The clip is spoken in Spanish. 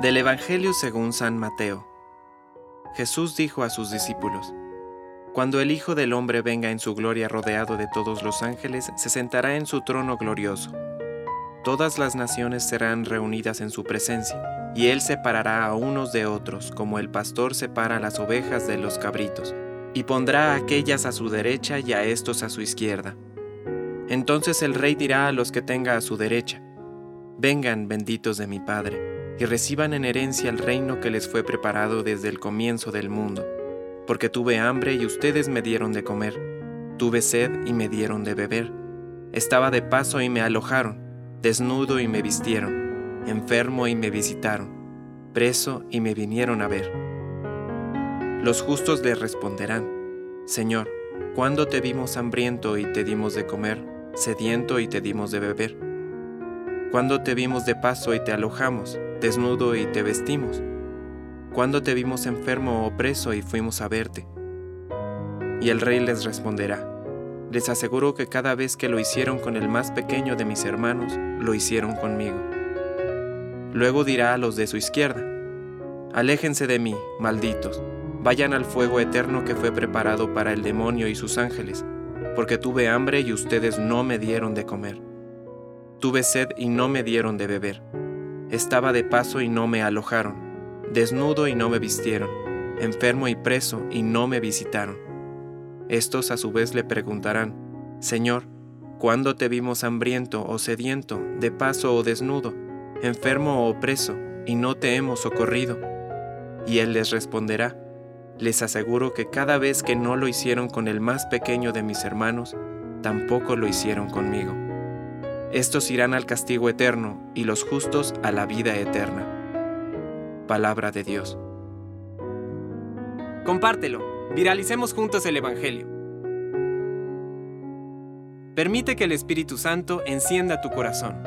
Del Evangelio según San Mateo. Jesús dijo a sus discípulos, Cuando el Hijo del Hombre venga en su gloria rodeado de todos los ángeles, se sentará en su trono glorioso. Todas las naciones serán reunidas en su presencia, y él separará a unos de otros, como el pastor separa las ovejas de los cabritos, y pondrá a aquellas a su derecha y a estos a su izquierda. Entonces el rey dirá a los que tenga a su derecha, Vengan benditos de mi Padre y reciban en herencia el reino que les fue preparado desde el comienzo del mundo. Porque tuve hambre y ustedes me dieron de comer, tuve sed y me dieron de beber, estaba de paso y me alojaron, desnudo y me vistieron, enfermo y me visitaron, preso y me vinieron a ver. Los justos le responderán, Señor, ¿cuándo te vimos hambriento y te dimos de comer, sediento y te dimos de beber? ¿Cuándo te vimos de paso y te alojamos? desnudo y te vestimos? cuando te vimos enfermo o preso y fuimos a verte? Y el rey les responderá, les aseguro que cada vez que lo hicieron con el más pequeño de mis hermanos, lo hicieron conmigo. Luego dirá a los de su izquierda, aléjense de mí, malditos, vayan al fuego eterno que fue preparado para el demonio y sus ángeles, porque tuve hambre y ustedes no me dieron de comer. Tuve sed y no me dieron de beber estaba de paso y no me alojaron, desnudo y no me vistieron, enfermo y preso y no me visitaron. Estos a su vez le preguntarán, Señor, ¿cuándo te vimos hambriento o sediento, de paso o desnudo, enfermo o preso, y no te hemos socorrido? Y él les responderá, les aseguro que cada vez que no lo hicieron con el más pequeño de mis hermanos, tampoco lo hicieron conmigo. Estos irán al castigo eterno y los justos a la vida eterna. Palabra de Dios. Compártelo. Viralicemos juntos el Evangelio. Permite que el Espíritu Santo encienda tu corazón.